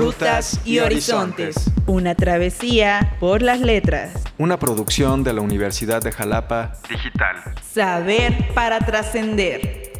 Rutas y Horizontes. Una travesía por las letras. Una producción de la Universidad de Jalapa Digital. Saber para trascender.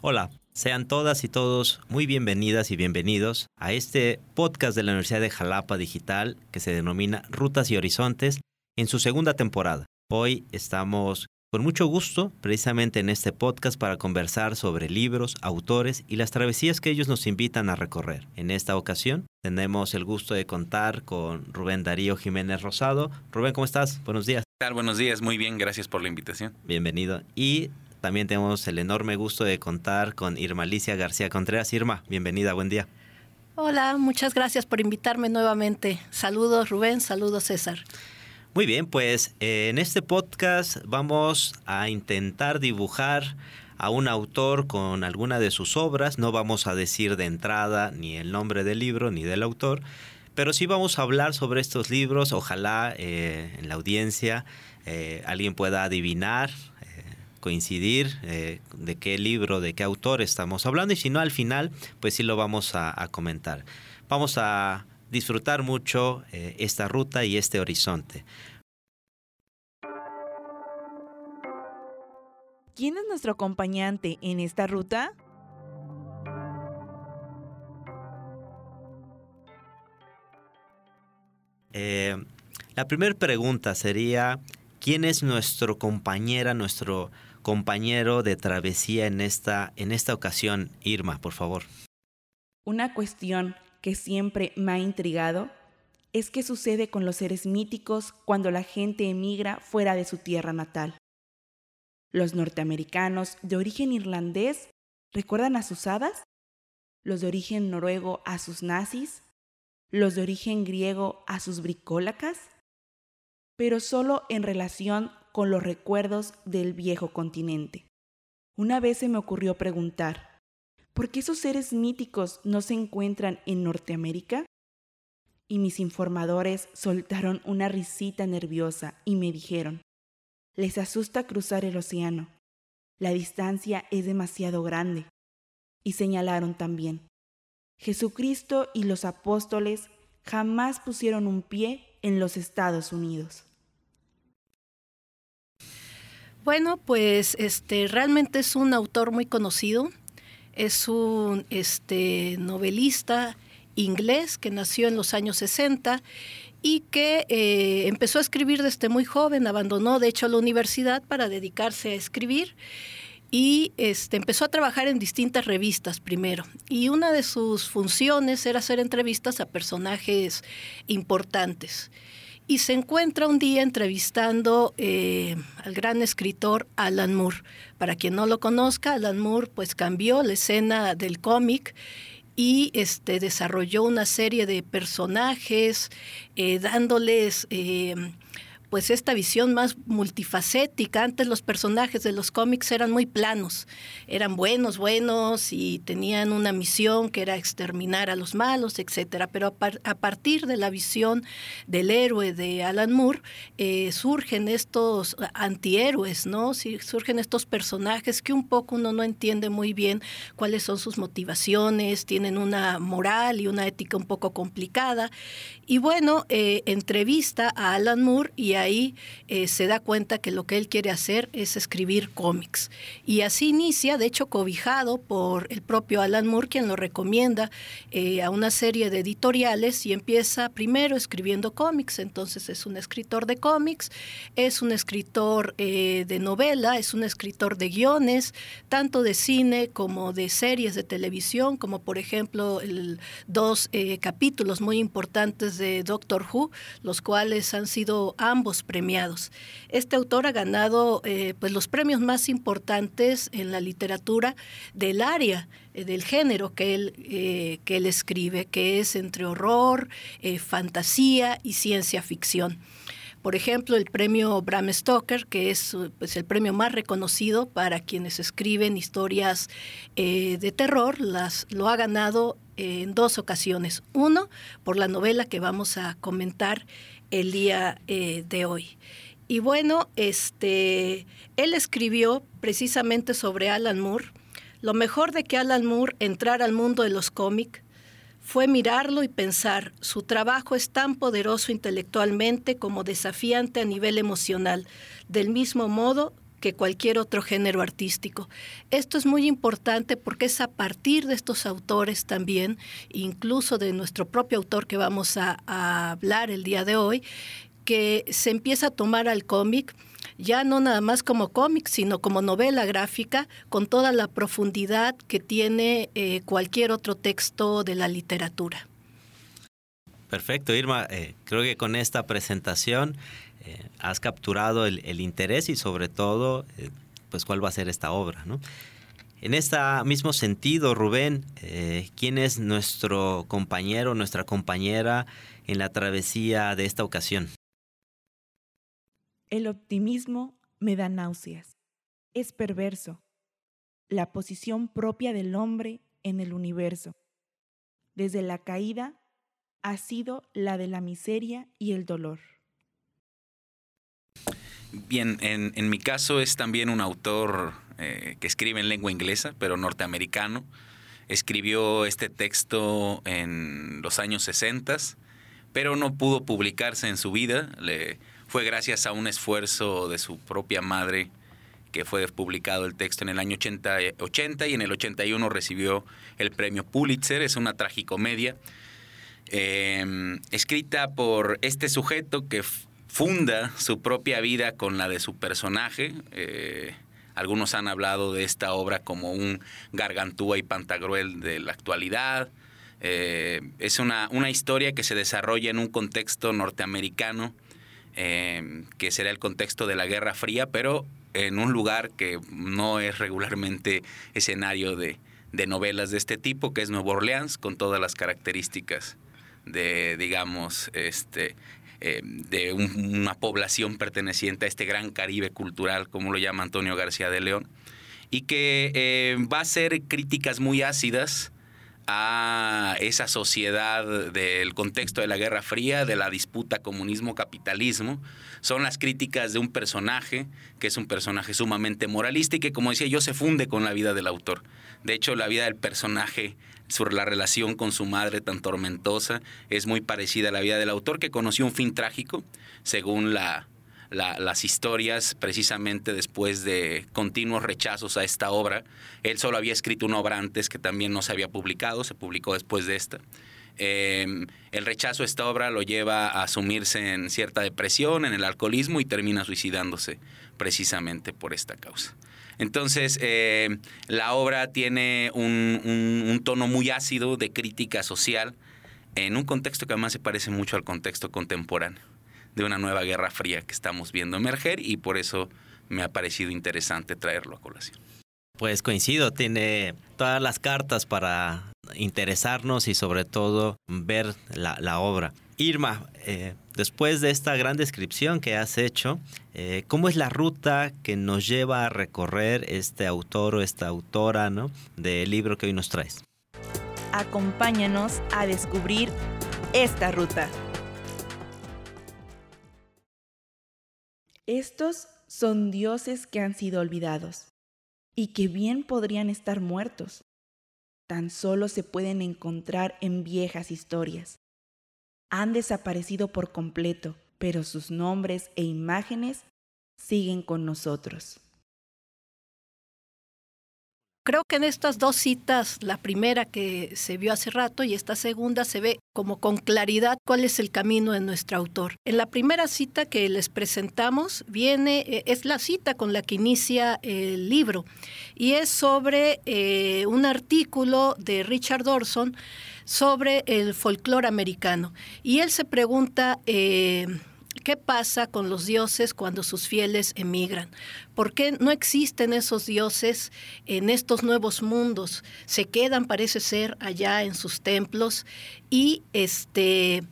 Hola, sean todas y todos muy bienvenidas y bienvenidos a este podcast de la Universidad de Jalapa Digital que se denomina Rutas y Horizontes en su segunda temporada. Hoy estamos con mucho gusto precisamente en este podcast para conversar sobre libros, autores y las travesías que ellos nos invitan a recorrer. En esta ocasión tenemos el gusto de contar con Rubén Darío Jiménez Rosado. Rubén, ¿cómo estás? Buenos días. ¿Qué tal? Buenos días, muy bien, gracias por la invitación. Bienvenido. Y también tenemos el enorme gusto de contar con Irma Alicia García Contreras. Irma, bienvenida, buen día. Hola, muchas gracias por invitarme nuevamente. Saludos Rubén, saludos César. Muy bien, pues eh, en este podcast vamos a intentar dibujar a un autor con alguna de sus obras. No vamos a decir de entrada ni el nombre del libro ni del autor, pero sí vamos a hablar sobre estos libros. Ojalá eh, en la audiencia eh, alguien pueda adivinar, coincidir de qué libro, de qué autor estamos hablando y si no al final, pues sí lo vamos a comentar. Vamos a disfrutar mucho eh, esta ruta y este horizonte. ¿Quién es nuestro acompañante en esta ruta? Eh, la primera pregunta sería, ¿quién es nuestro compañera, nuestro compañero de travesía en esta, en esta ocasión? Irma, por favor. Una cuestión que siempre me ha intrigado es qué sucede con los seres míticos cuando la gente emigra fuera de su tierra natal. Los norteamericanos de origen irlandés recuerdan a sus hadas, los de origen noruego a sus nazis, los de origen griego a sus bricólacas, pero solo en relación con los recuerdos del viejo continente. Una vez se me ocurrió preguntar, ¿por qué esos seres míticos no se encuentran en Norteamérica? Y mis informadores soltaron una risita nerviosa y me dijeron, les asusta cruzar el océano, la distancia es demasiado grande. Y señalaron también, Jesucristo y los apóstoles jamás pusieron un pie en los Estados Unidos. Bueno, pues este realmente es un autor muy conocido, es un este, novelista inglés que nació en los años 60 y que eh, empezó a escribir desde muy joven, abandonó de hecho la universidad para dedicarse a escribir y este, empezó a trabajar en distintas revistas primero. Y una de sus funciones era hacer entrevistas a personajes importantes y se encuentra un día entrevistando eh, al gran escritor Alan Moore. Para quien no lo conozca, Alan Moore pues cambió la escena del cómic y este, desarrolló una serie de personajes eh, dándoles eh, pues esta visión más multifacética. Antes los personajes de los cómics eran muy planos, eran buenos, buenos y tenían una misión que era exterminar a los malos, etcétera. Pero a, partir de la visión del héroe de Alan Moore eh, surgen estos antihéroes, ¿no? surgen estos personajes que un poco uno no entiende muy bien cuáles son sus motivaciones, tienen una moral y una ética un poco complicada. Y bueno, eh, entrevista a Alan Moore y ahí eh, se da cuenta que lo que él quiere hacer es escribir cómics. Y así inicia, de hecho cobijado por el propio Alan Moore, quien lo recomienda eh, a una serie de editoriales y empieza primero escribiendo cómics. Entonces es un escritor de cómics, es un escritor eh, de novela, es un escritor de guiones, tanto de cine como de series de televisión, como por ejemplo el, dos capítulos muy importantes de Doctor Who, los cuales han sido ambos premiados. Este autor ha ganado eh, pues los premios más importantes en la literatura del área eh, del género que él, eh, que él escribe, que es entre horror, fantasía y ciencia ficción. Por ejemplo, el premio Bram Stoker, que es pues, el premio más reconocido para quienes escriben historias de terror, las, lo ha ganado en dos ocasiones. Uno, por la novela que vamos a comentar el día eh, de hoy. Y bueno, este, él escribió precisamente sobre Alan Moore. Lo mejor de que Alan Moore entrara al mundo de los cómics fue mirarlo y pensar, su trabajo es tan poderoso intelectualmente como desafiante a nivel emocional, del mismo modo que cualquier otro género artístico. Esto es muy importante porque es a partir de estos autores también, incluso de nuestro propio autor que vamos a, hablar el día de hoy, que se empieza a tomar al cómic ya no nada más como cómic, sino como novela gráfica, con toda la profundidad que tiene eh, cualquier otro texto de la literatura. Perfecto, Irma. Eh, creo que con esta presentación eh, has capturado el, interés y sobre todo, pues cuál va a ser esta obra, ¿no? En este mismo sentido, Rubén, ¿quién es nuestro compañero, nuestra compañera en la travesía de esta ocasión? El optimismo me da náuseas. Es perverso. La posición propia del hombre en el universo. Desde la caída ha sido la de la miseria y el dolor. Bien, en, mi caso es también un autor eh, que escribe en lengua inglesa, pero norteamericano. Escribió este texto en los años 60, pero no pudo publicarse en su vida. Fue gracias a un esfuerzo de su propia madre que fue publicado el texto en el año 80, 80 y en el 81 recibió el premio Pulitzer. Es una tragicomedia em, escrita por este sujeto que funda su propia vida con la de su personaje. Eh, algunos han hablado de esta obra como un gargantúa y pantagruel de la actualidad. Eh, es una, una historia que se desarrolla en un contexto norteamericano eh, que será el contexto de la Guerra Fría, pero en un lugar que no es regularmente escenario de, novelas de este tipo, que es Nueva Orleans, con todas las características de, digamos, este, eh, de una población perteneciente a este gran Caribe cultural, como lo llama Antonio García de León, y que eh, va a ser críticas muy ácidas a esa sociedad del contexto de la Guerra Fría, de la disputa comunismo-capitalismo. Son las críticas de un personaje que es un personaje sumamente moralista y que, como decía yo, se funde con la vida del autor. De hecho, la vida del personaje sobre la relación con su madre tan tormentosa es muy parecida a la vida del autor que conoció un fin trágico, según la, las historias precisamente después de continuos rechazos a esta obra. Él solo había escrito una obra antes que también no se había publicado, se publicó después de esta. Em, el rechazo a esta obra lo lleva a sumirse en cierta depresión, en el alcoholismo y termina suicidándose precisamente por esta causa. Entonces, em, la obra tiene un tono muy ácido de crítica social en un contexto que además se parece mucho al contexto contemporáneo de una nueva guerra fría que estamos viendo emerger y por eso me ha parecido interesante traerlo a colación. Pues coincido, tiene todas las cartas para interesarnos y sobre todo ver la, obra. Irma, eh, después de esta gran descripción que has hecho, eh, ¿cómo es la ruta que nos lleva a recorrer este autor o esta autora ¿no? del libro que hoy nos traes? Acompáñanos a descubrir esta ruta. Estos son dioses que han sido olvidados y que bien podrían estar muertos. Tan solo se pueden encontrar en viejas historias. Han desaparecido por completo, pero sus nombres e imágenes siguen con nosotros. Creo que en estas dos citas, la primera que se vio hace rato y esta segunda, se ve como con claridad cuál es el camino de nuestro autor. En la primera cita que les presentamos viene, eh, es la cita con la que inicia el libro y es sobre eh, un artículo de Richard Orson sobre el folclore americano. Y él se pregunta... Eh, ¿Qué pasa con los dioses cuando sus fieles emigran? ¿Por qué no existen esos dioses en estos nuevos mundos? Se quedan, parece ser, allá en sus templos y este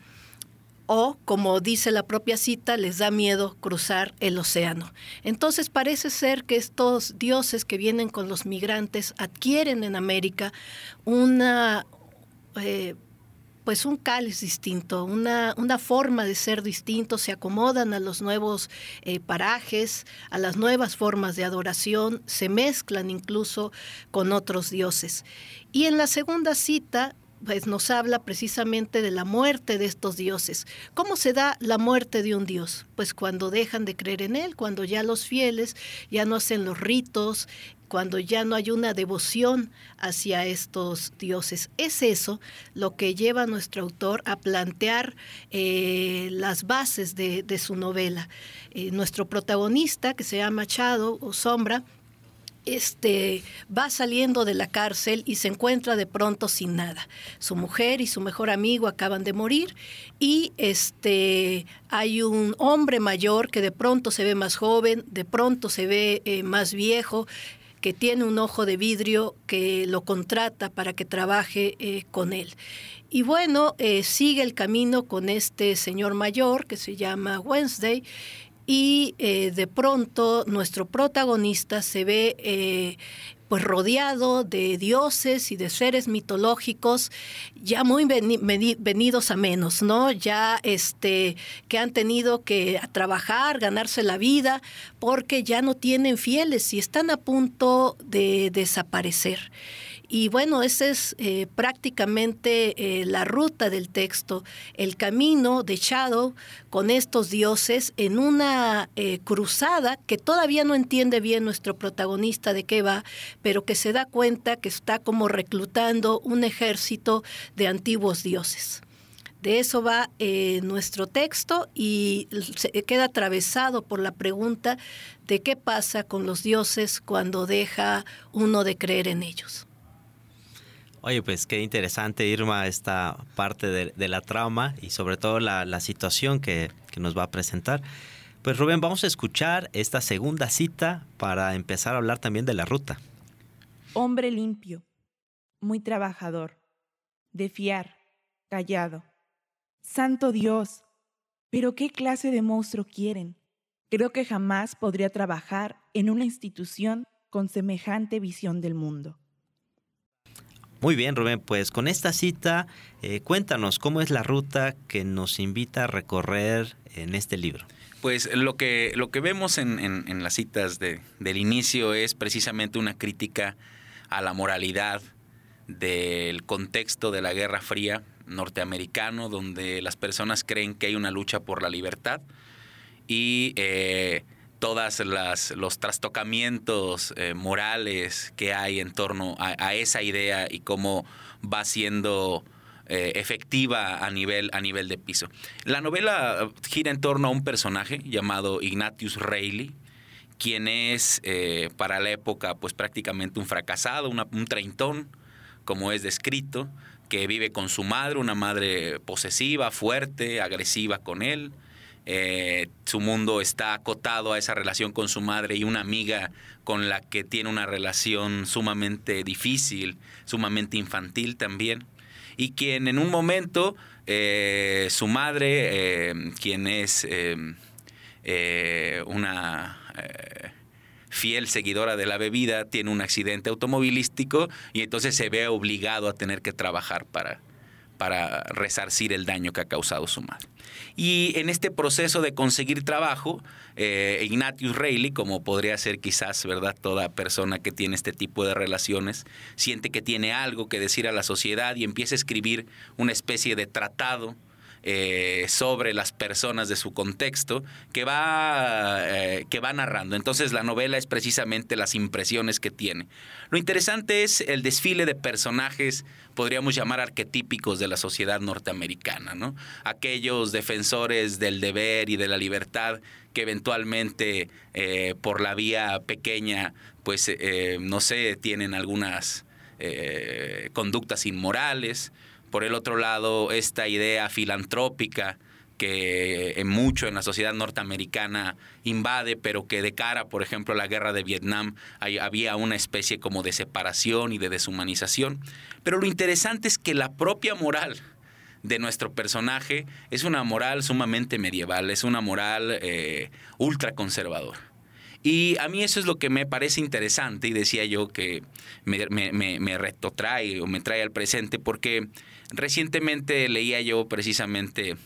o como dice la propia cita, les da miedo cruzar el océano. Entonces parece ser que estos dioses que vienen con los migrantes adquieren en América una eh, pues un cáliz distinto, una, una forma de ser distinto, se acomodan a los nuevos eh, parajes, a las nuevas formas de adoración, se mezclan incluso con otros dioses. Y en la segunda cita pues nos habla precisamente de la muerte de estos dioses. ¿Cómo se da la muerte de un dios? Pues cuando dejan de creer en él, cuando ya los fieles ya no hacen los ritos, cuando ya no hay una devoción hacia estos dioses. Es eso lo que lleva a nuestro autor a plantear eh, las bases de, su novela. Eh, nuestro protagonista, que se llama Chado o Sombra, este, va saliendo de la cárcel y se encuentra de pronto sin nada. Su mujer y su mejor amigo acaban de morir y este, hay un hombre mayor que de pronto se ve más joven, de pronto se ve eh, más viejo, que tiene un ojo de vidrio que lo contrata para que trabaje eh, con él. Y bueno, eh, sigue el camino con este señor mayor que se llama Wednesday y eh, de pronto nuestro protagonista se ve pues rodeado de dioses y de seres mitológicos ya muy venidos a menos, ¿no? Ya este que han tenido que trabajar, ganarse la vida porque ya no tienen fieles y están a punto de desaparecer. Y bueno, esa es eh, prácticamente eh, la ruta del texto, el camino de Shadow con estos dioses en una eh, cruzada que todavía no entiende bien nuestro protagonista de qué va, pero que se da cuenta que está como reclutando un ejército de antiguos dioses. De eso va nuestro texto y se queda atravesado por la pregunta de qué pasa con los dioses cuando deja uno de creer en ellos. Oye, pues qué interesante, Irma, esta parte de, la trama y sobre todo la, situación que, que, nos va a presentar. Pues Rubén, vamos a escuchar esta segunda cita para empezar a hablar también de la ruta. Hombre limpio, muy trabajador, de fiar, callado. Santo Dios, pero ¿qué clase de monstruo quieren? Creo que jamás podría trabajar en una institución con semejante visión del mundo. Muy bien, Rubén, pues con esta cita, eh, cuéntanos cómo es la ruta que nos invita a recorrer en este libro. Pues lo que, lo que vemos en, las citas de, del inicio es precisamente una crítica a la moralidad del contexto de la Guerra Fría norteamericano, donde las personas creen que hay una lucha por la libertad y eh, todas las los trastocamientos eh, morales que hay en torno a, esa idea y cómo va siendo eh, efectiva a nivel, a nivel de piso. La novela gira en torno a un personaje llamado Ignatius Reilly, quien es eh, para la época pues prácticamente un fracasado, un treintón, como es descrito, que vive con su madre, una madre posesiva, fuerte, agresiva con él, eh, su mundo está acotado a esa relación con su madre y una amiga con la que tiene una relación sumamente difícil, sumamente infantil también. Y quien en un momento, eh, su madre, eh, quien es una fiel seguidora de la bebida, tiene un accidente automovilístico y entonces se ve obligado a tener que trabajar para, para resarcir el daño que ha causado su madre. Y en este proceso de conseguir trabajo, eh, Ignatius Reilly, como podría ser quizás, ¿verdad? Toda persona que tiene este tipo de relaciones, siente que tiene algo que decir a la sociedad y empieza a escribir una especie de tratado eh, sobre las personas de su contexto que va, eh, que va narrando. Entonces la novela es precisamente las impresiones que tiene. Lo interesante es el desfile de personajes, podríamos llamar arquetípicos de la sociedad norteamericana, ¿no? Aquellos defensores del deber y de la libertad que eventualmente eh, por la vía pequeña, pues no sé, tienen algunas conductas inmorales por el otro lado, esta idea filantrópica que en mucho en la sociedad norteamericana invade, pero que de cara, por ejemplo, a la guerra de Vietnam había una especie como de separación y de deshumanización. Pero lo interesante es que la propia moral de nuestro personaje es una moral sumamente medieval, es una moral eh, ultraconservadora. Y a mí eso es lo que me parece interesante y decía yo que me, me, me, retrotrae o me trae al presente porque recientemente leía yo precisamente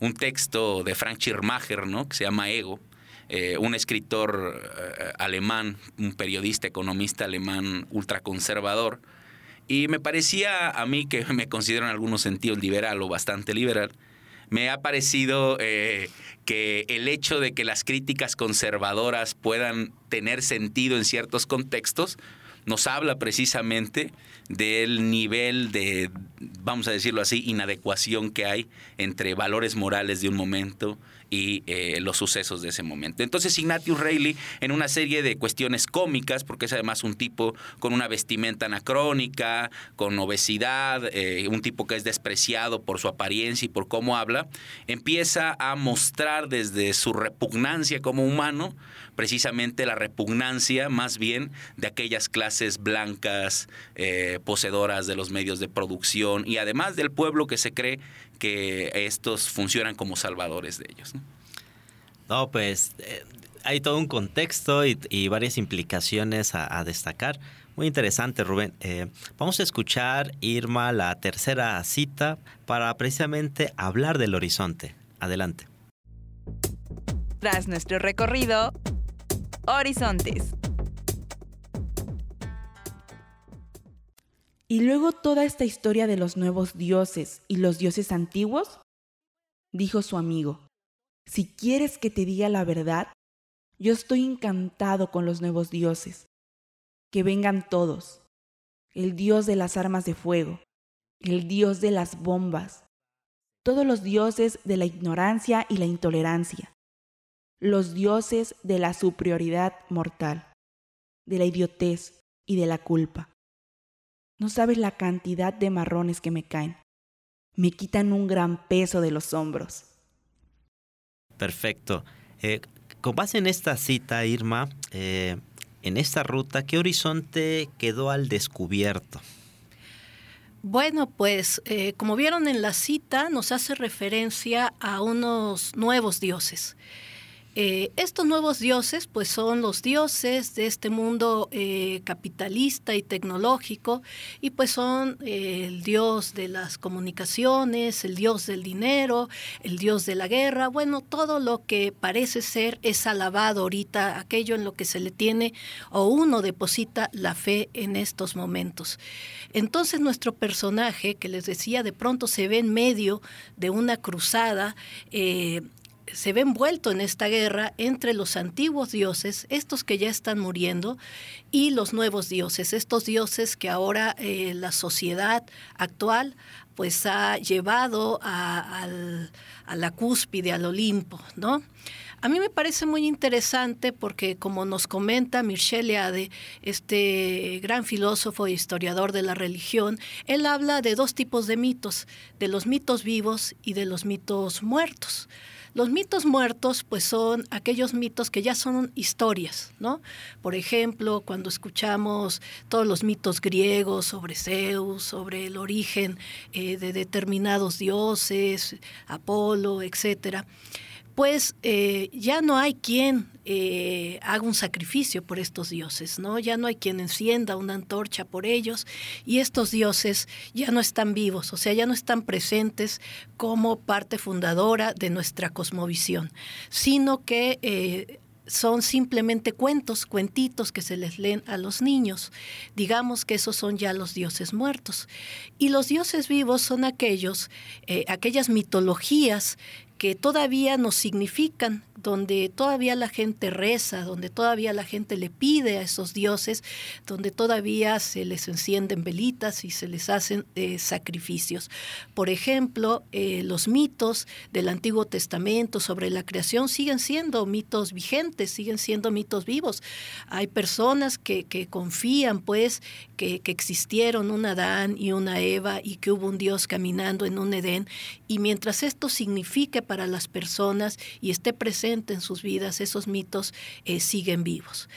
un texto de Frank Schirmacher, ¿no? que se llama Ego, eh, un escritor eh, alemán, un periodista, economista alemán ultraconservador, y me parecía a mí, que me considero en algunos sentidos liberal o bastante liberal, me ha parecido eh, que el hecho de que las críticas conservadoras puedan tener sentido en ciertos contextos, nos habla precisamente del nivel de, vamos a decirlo así, inadecuación que hay entre valores morales de un momento y eh, los sucesos de ese momento. Entonces Ignatius Reilly, en una serie de cuestiones cómicas, porque es además un tipo con una vestimenta anacrónica, con obesidad, eh, un tipo que es despreciado por su apariencia y por cómo habla, empieza a mostrar desde su repugnancia como humano, precisamente la repugnancia más bien de aquellas clases blancas, eh, poseedoras de los medios de producción y además del pueblo que se cree que estos funcionan como salvadores de ellos. No, pues eh, hay todo un contexto y, varias implicaciones a, destacar. Muy interesante, Rubén. Eh, vamos a escuchar, Irma, la tercera cita para precisamente hablar del horizonte. Adelante. Tras nuestro recorrido, Horizontes. Y luego toda esta historia de los nuevos dioses y los dioses antiguos, dijo su amigo, si quieres que te diga la verdad, yo estoy encantado con los nuevos dioses. Que vengan todos. El dios de las armas de fuego, el dios de las bombas, todos los dioses de la ignorancia y la intolerancia, los dioses de la superioridad mortal, de la idiotez y de la culpa. No sabes la cantidad de marrones que me caen. Me quitan un gran peso de los hombros. Perfecto. Eh, con base en esta cita, Irma, eh, en esta ruta, ¿qué horizonte quedó al descubierto? Bueno, pues eh, como vieron en la cita, nos hace referencia a unos nuevos dioses. Eh, estos nuevos dioses, pues son los dioses de este mundo eh, capitalista y tecnológico, y pues son eh, el dios de las comunicaciones, el dios del dinero, el dios de la guerra, bueno, todo lo que parece ser es alabado ahorita, aquello en lo que se le tiene o uno deposita la fe en estos momentos. Entonces nuestro personaje, que les decía, de pronto se ve en medio de una cruzada, se ve envuelto en esta guerra entre los antiguos dioses, estos que ya están muriendo, y los nuevos dioses, estos dioses que ahora eh, la sociedad actual pues ha llevado a, la cúspide, al Olimpo, ¿no? A mí me parece muy interesante porque, como nos comenta Michel Leade, este gran filósofo e historiador de la religión, él habla de dos tipos de mitos, de los mitos vivos y de los mitos muertos. Los mitos muertos, pues son aquellos mitos que ya son historias, ¿no? Por ejemplo, cuando escuchamos todos los mitos griegos sobre Zeus, sobre el origen eh, de determinados dioses, Apolo, etcétera pues eh, ya no hay quien eh, haga un sacrificio por estos dioses, ¿no? Ya no hay quien encienda una antorcha por ellos y estos dioses ya no están vivos, o sea, ya no están presentes como parte fundadora de nuestra cosmovisión, sino que eh, son simplemente cuentos, cuentitos que se les leen a los niños. Digamos que esos son ya los dioses muertos. Y los dioses vivos son aquellos, aquellas mitologías que todavía nos significan, donde todavía la gente reza, donde todavía la gente le pide a esos dioses, donde todavía se les encienden velitas y se les hacen eh, sacrificios. Por ejemplo, eh, los mitos del Antiguo Testamento sobre la creación siguen siendo mitos vigentes, siguen siendo mitos vivos. Hay personas que, confían, pues, que, que existieron un Adán y una Eva y que hubo un Dios caminando en un Edén, y mientras esto signifique para las personas y esté presente en sus vidas, esos mitos eh, siguen vivos.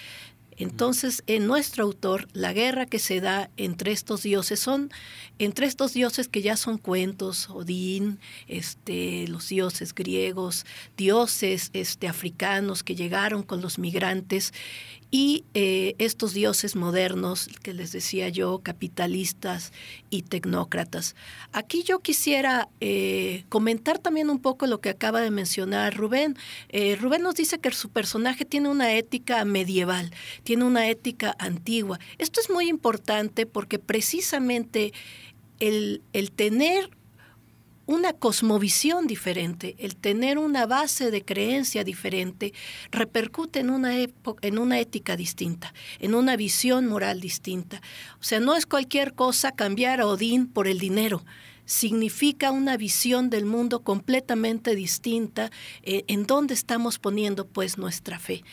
Entonces, en nuestro autor, la guerra que se da entre estos dioses son, entre estos dioses que ya son cuentos, Odín, este, los dioses griegos, dioses este, africanos que llegaron con los migrantes y eh, estos dioses modernos que les decía yo, capitalistas y tecnócratas. Aquí yo quisiera eh, comentar también un poco lo que acaba de mencionar Rubén. Eh, Rubén nos dice que su personaje tiene una ética medieval, tiene una ética antigua. Esto es muy importante porque precisamente el, el tener una cosmovisión diferente, el tener una base de creencia diferente, repercute en una, en una ética distinta, en una visión moral distinta. O sea, no es cualquier cosa cambiar a Odín por el dinero significa una visión del mundo completamente distinta eh, en donde estamos poniendo pues nuestra fe.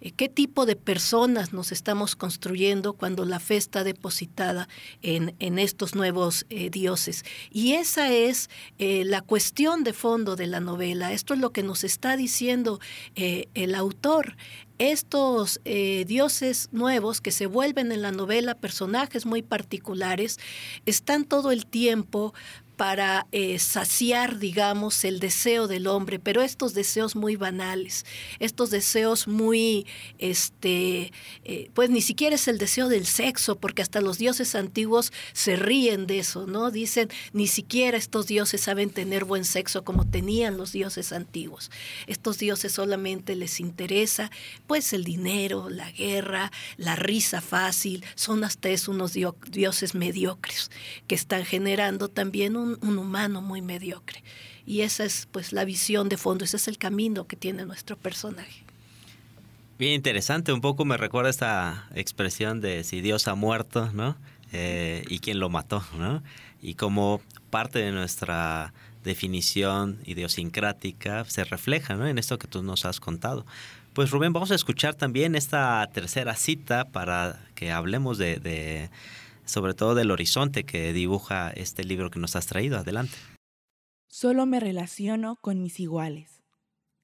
Eh, qué tipo de personas nos estamos construyendo cuando la fe está depositada en, estos nuevos eh, dioses. Y esa es eh, la cuestión de fondo de la novela. Esto es lo que nos está diciendo el autor estos dioses nuevos que se vuelven en la novela personajes muy particulares están todo el tiempo para eh, saciar, digamos, el deseo del hombre, pero estos deseos muy banales, estos deseos muy, este, eh, pues ni siquiera es el deseo del sexo, porque hasta los dioses antiguos se ríen de eso, ¿no? Dicen, ni siquiera estos dioses saben tener buen sexo como tenían los dioses antiguos. Estos dioses solamente les interesa, pues, el dinero, la guerra, la risa fácil, son hasta eso unos dioses mediocres que están generando también un un, humano muy mediocre. Y esa es pues la visión de fondo, ese es el camino que tiene nuestro personaje. Bien interesante, un poco me recuerda esta expresión de si Dios ha muerto, ¿no? Eh, y quién lo mató, ¿no? Y como parte de nuestra definición idiosincrática se refleja ¿no? en esto que tú nos has contado. Pues Rubén, vamos a escuchar también esta tercera cita para que hablemos de sobre todo del horizonte que dibuja este libro que nos has traído. Adelante. Solo me relaciono con mis iguales.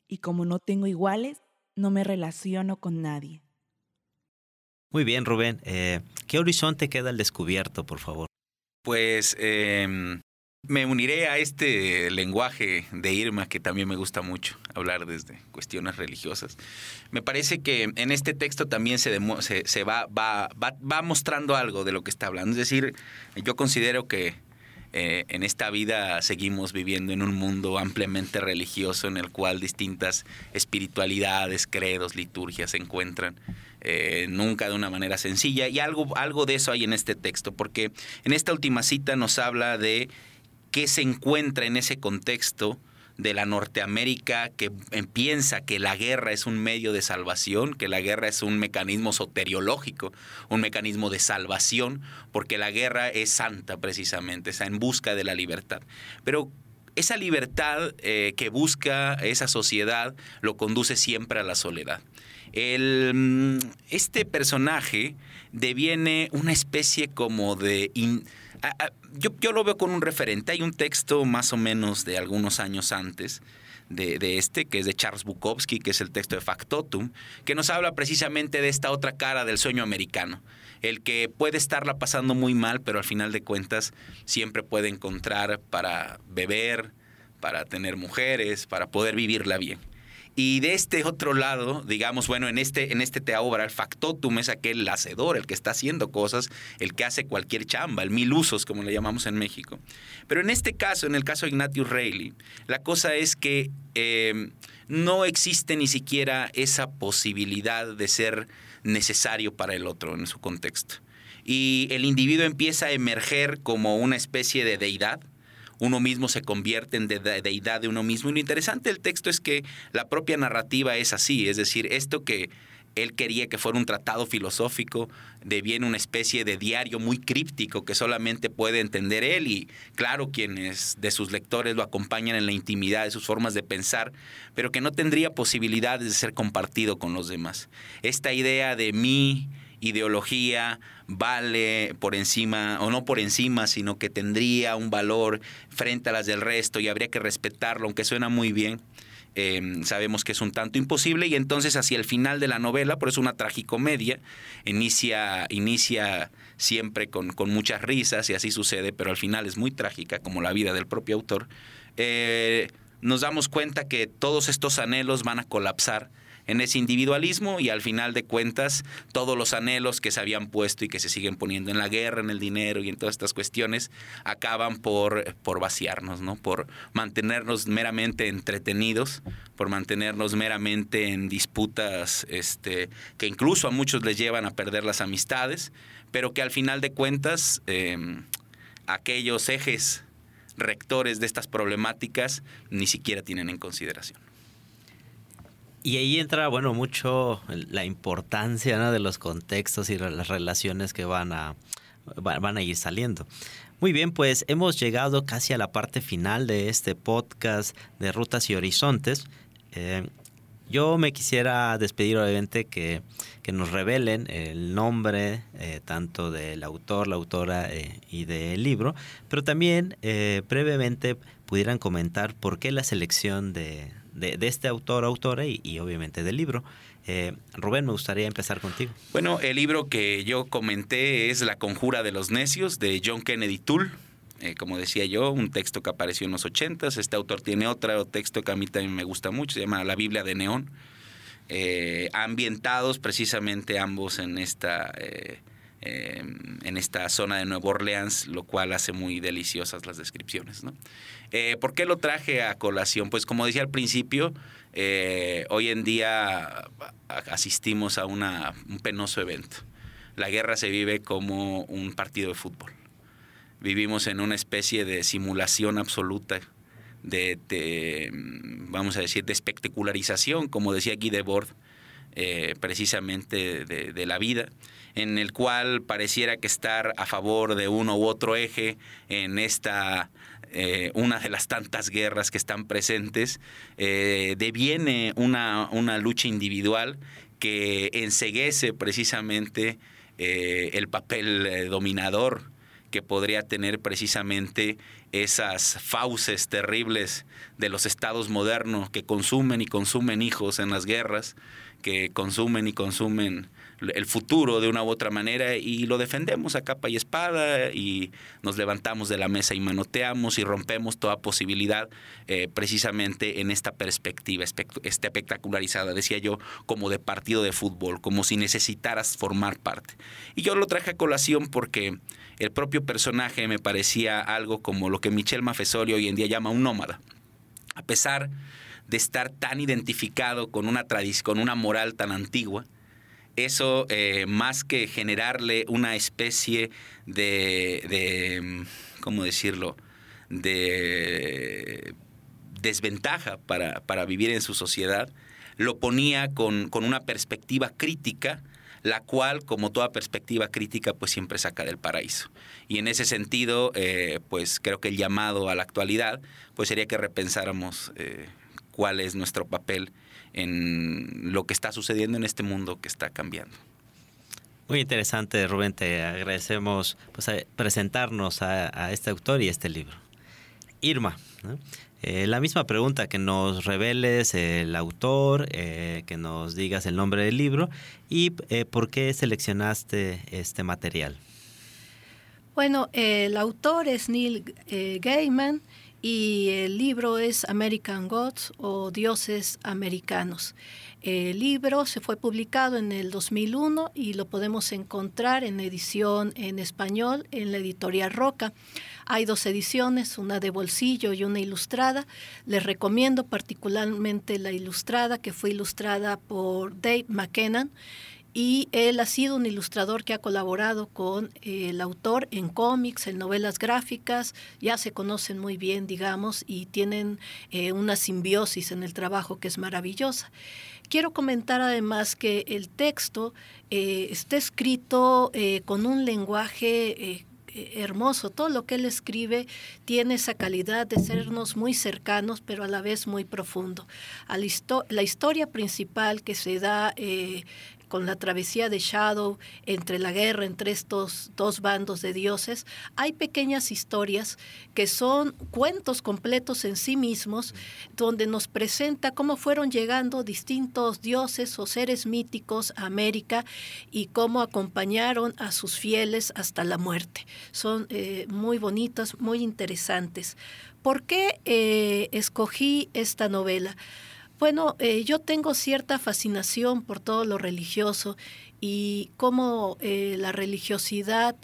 Y como no tengo iguales, no me relaciono con nadie. Muy bien, Rubén. Eh, ¿Qué horizonte queda al descubierto, por favor? Pues em, me uniré a este lenguaje de Irma que también me gusta mucho, hablar desde cuestiones religiosas. Me parece que en este texto también se, va, mostrando algo de lo que está hablando. Es decir, yo considero que eh, en esta vida seguimos viviendo en un mundo ampliamente religioso en el cual distintas espiritualidades, credos, liturgias se encuentran. Eh, nunca de una manera sencilla. Y algo, algo de eso hay en este texto, porque en esta última cita nos habla de qué se encuentra en ese contexto de la Norteamérica que piensa que la guerra es un medio de salvación, que la guerra es un mecanismo soteriológico, un mecanismo de salvación, porque la guerra es santa precisamente, es en busca de la libertad. Pero esa libertad eh, que busca esa sociedad lo conduce siempre a la soledad. Mm, este personaje deviene una especie como de yo, lo veo con un referente. Hay un texto más o menos de algunos años antes de, este, que es de Charles Bukowski, que es el texto de Factotum, que nos habla precisamente de esta otra cara del sueño americano. El que puede estarla pasando muy mal, pero al final de cuentas siempre puede encontrar para beber, para tener mujeres, para poder vivirla bien. Y de este otro lado, digamos, bueno, en este, en este teobra, el factotum es aquel hacedor, el que está haciendo cosas, el que hace cualquier chamba, el mil usos, como le llamamos en México. Pero en este caso, en el caso de Ignatius Reilly, la cosa es que em, no existe ni siquiera esa posibilidad de ser necesario para el otro en su contexto. Y el individuo empieza a emerger como una especie de deidad, uno mismo se convierte en deidad de uno mismo. Y lo interesante del texto es que la propia narrativa es así, es decir, esto que él quería que fuera un tratado filosófico, deviene una especie de diario muy críptico que solamente puede entender él y claro quienes de sus lectores lo acompañan en la intimidad de sus formas de pensar, pero que no tendría posibilidades de ser compartido con los demás. Esta idea de mí ideología vale por encima, o no por encima, sino que tendría un valor frente a las del resto y habría que respetarlo, aunque suena muy bien. Em, sabemos que es un tanto imposible y entonces hacia el final de la novela, por eso una tragicomedia, inicia, inicia siempre con, con, muchas risas y así sucede, pero al final es muy trágica como la vida del propio autor, eh, nos damos cuenta que todos estos anhelos van a colapsar en ese individualismo y al final de cuentas todos los anhelos que se habían puesto y que se siguen poniendo en la guerra, en el dinero y en todas estas cuestiones acaban por, por vaciarnos, ¿no? por mantenernos meramente entretenidos, por mantenernos meramente en disputas este, que incluso a muchos les llevan a perder las amistades, pero que al final de cuentas em, aquellos ejes rectores de estas problemáticas ni siquiera tienen en consideración. Y ahí entra, bueno, mucho la importancia de los contextos y las relaciones que van a, van a ir saliendo. Muy bien, pues hemos llegado casi a la parte final de este podcast de Rutas y Horizontes. Eh, yo me quisiera despedir, obviamente, que, que nos revelen el nombre eh, tanto del autor, la autora eh, y del libro, pero también brevemente pudieran comentar por qué la selección de, de, este autor, autora y, obviamente del libro. Eh, Rubén, me gustaría empezar contigo. Bueno, el libro que yo comenté es La Conjura de los Necios de John Kennedy Toole. Eh, como decía yo, un texto que apareció en los ochentas. Este autor tiene otro texto que a mí también me gusta mucho, se llama La Biblia de Neón. Eh, ambientados precisamente ambos en esta Em, en esta zona de Nueva Orleans, lo cual hace muy deliciosas las descripciones. ¿no? Eh, ¿Por qué lo traje a colación? Pues como decía al principio, eh, hoy en día asistimos a una, un penoso evento. La guerra se vive como un partido de fútbol. Vivimos en una especie de simulación absoluta de, vamos a decir, de espectacularización, como decía Guy Debord, eh, precisamente de, la vida en el cual pareciera que estar a favor de uno u otro eje en esta eh, una de las tantas guerras que están presentes, eh, deviene una, una, lucha individual que enseguece precisamente el papel dominador que podría tener precisamente esas fauces terribles de los estados modernos que consumen y consumen hijos en las guerras, que consumen y consumen el futuro de una u otra manera y lo defendemos a capa y espada y nos levantamos de la mesa y manoteamos y rompemos toda posibilidad eh, precisamente en esta perspectiva espectacularizada, decía yo, como de partido de fútbol, como si necesitaras formar parte. Y yo lo traje a colación porque el propio personaje me parecía algo como lo que Michel Maffesoli hoy en día llama un nómada. A pesar de estar tan identificado con una con una moral tan antigua, eso eh, más que generarle una especie de, ¿cómo decirlo?, de desventaja para, para, vivir en su sociedad, lo ponía con, con, una perspectiva crítica, la cual, como toda perspectiva crítica, pues siempre saca del paraíso. Y en ese sentido, eh, pues creo que el llamado a la actualidad, pues sería que repensáramos eh, cuál es nuestro papel en lo que está sucediendo en este mundo que está cambiando. Muy interesante, Rubén. Te agradecemos pues, presentarnos a, este autor y este libro. Irma, eh, la misma pregunta, que nos reveles el autor, eh, que nos digas el nombre del libro y eh, por qué seleccionaste este material. Bueno, el autor es Neil Gaiman y el libro es American Gods o Dioses Americanos. El libro se fue publicado en el 2001 y lo podemos encontrar en edición en español en la editorial Roca. Hay dos ediciones, una de bolsillo y una ilustrada. Les recomiendo particularmente la ilustrada, que fue ilustrada por Dave McKenna y él ha sido un ilustrador que ha colaborado con eh, el autor en cómics, en novelas gráficas, ya se conocen muy bien, digamos, y tienen eh, una simbiosis en el trabajo que es maravillosa. Quiero comentar además que el texto eh, está escrito con un lenguaje hermoso. Todo lo que él escribe tiene esa calidad de sernos muy cercanos, pero a la vez muy profundo. La, historia principal que se da con la travesía de Shadow, entre la guerra entre estos dos bandos de dioses, hay pequeñas historias que son cuentos completos en sí mismos, donde nos presenta cómo fueron llegando distintos dioses o seres míticos a América y cómo acompañaron a sus fieles hasta la muerte. Son eh, muy bonitas, muy interesantes. ¿Por qué eh, escogí esta novela? Bueno, eh, yo tengo cierta fascinación por todo lo religioso y cómo eh, la religiosidad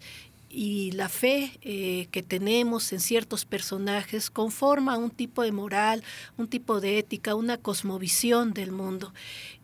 y la fe eh, que tenemos en ciertos personajes conforma un tipo de moral, un tipo de ética, una cosmovisión del mundo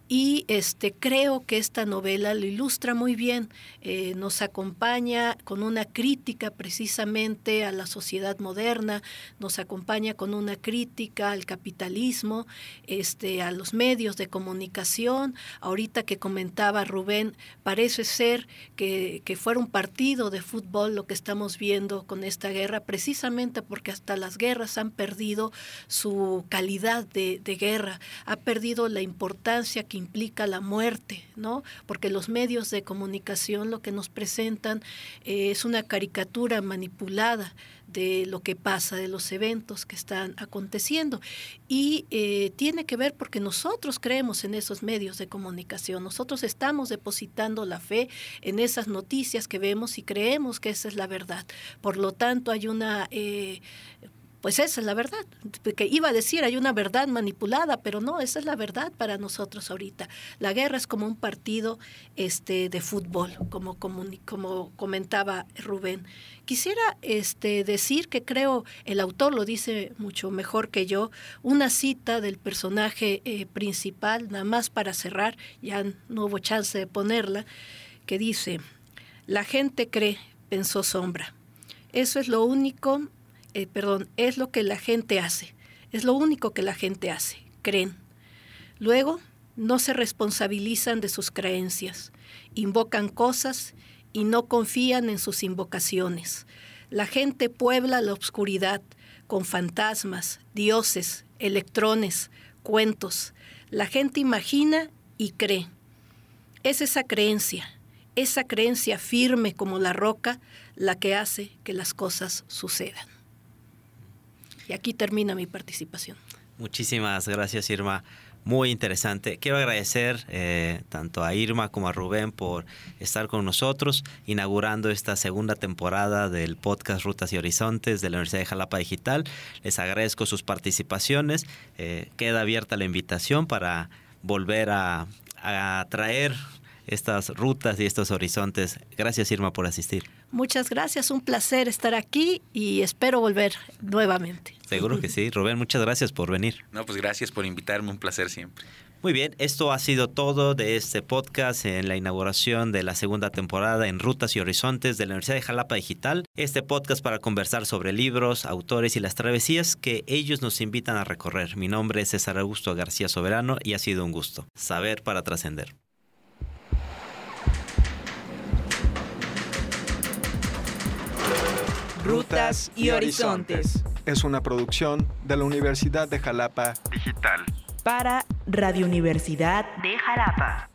y este, creo que esta novela lo ilustra muy bien, eh, nos acompaña con una crítica precisamente a la sociedad moderna, nos acompaña con una crítica al capitalismo, este, a los medios de comunicación. Ahorita que comentaba Rubén, parece ser que, que fuera un partido de fútbol lo que estamos viendo con esta guerra, precisamente porque hasta las guerras han perdido su calidad de, de guerra, ha perdido la importancia que implica la muerte, ¿no? Porque los medios de comunicación lo que nos presentan eh, es una caricatura manipulada de lo que pasa, de los eventos que están aconteciendo. Y eh, tiene que ver porque nosotros creemos en esos medios de comunicación, nosotros estamos depositando la fe en esas noticias que vemos y creemos que esa es la verdad. Por lo tanto, hay una... Eh, pues esa es la verdad. Que iba a decir, hay una verdad manipulada, pero no, esa es la verdad para nosotros ahorita. La guerra es como un partido este, de fútbol, como, como, como comentaba Rubén. Quisiera este, decir que creo, el autor lo dice mucho mejor que yo, una cita del personaje eh, principal, nada más para cerrar, ya no hubo chance de ponerla, que dice, la gente cree, pensó Sombra. Eso es lo único eh, perdón, es lo que la gente hace, es lo único que la gente hace, creen. Luego, no se responsabilizan de sus creencias, invocan cosas y no confían en sus invocaciones. La gente puebla la oscuridad con fantasmas, dioses, electrones, cuentos. La gente imagina y cree. Es esa creencia, esa creencia firme como la roca, la que hace que las cosas sucedan. Y aquí termina mi participación. Muchísimas gracias, Irma. Muy interesante. Quiero agradecer eh, tanto a Irma como a Rubén por estar con nosotros, inaugurando esta segunda temporada del podcast Rutas y Horizontes de la Universidad de Jalapa Digital. Les agradezco sus participaciones. Eh, queda abierta la invitación para volver a, a traer estas rutas y estos horizontes. Gracias Irma por asistir. Muchas gracias, un placer estar aquí y espero volver nuevamente. Seguro que sí. Rubén, muchas gracias por venir. No, pues gracias por invitarme, un placer siempre. Muy bien, esto ha sido todo de este podcast en la inauguración de la segunda temporada en Rutas y Horizontes de la Universidad de Jalapa Digital. Este podcast para conversar sobre libros, autores y las travesías que ellos nos invitan a recorrer. Mi nombre es César Augusto García Soberano y ha sido un gusto. Saber para trascender. Rutas y Horizontes. Es una producción de la Universidad de Jalapa Digital. Para Radio Universidad de Jalapa.